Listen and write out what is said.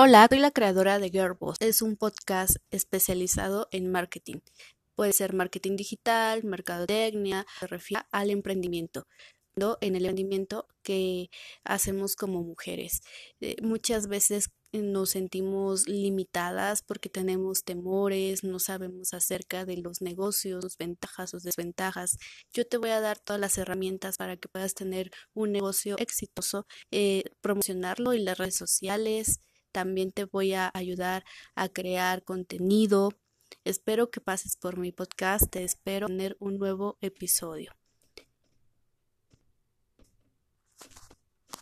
Hola, soy la creadora de Girlboss. Es un podcast especializado en marketing. Puede ser marketing digital, mercadotecnia, se refiere al emprendimiento en el emprendimiento que hacemos como mujeres. Eh, muchas veces nos sentimos limitadas porque tenemos temores, no sabemos acerca de los negocios, sus ventajas, sus desventajas. Yo te voy a dar todas las herramientas para que puedas tener un negocio exitoso, eh, promocionarlo en las redes sociales. También te voy a ayudar a crear contenido. Espero que pases por mi podcast. Te espero tener un nuevo episodio.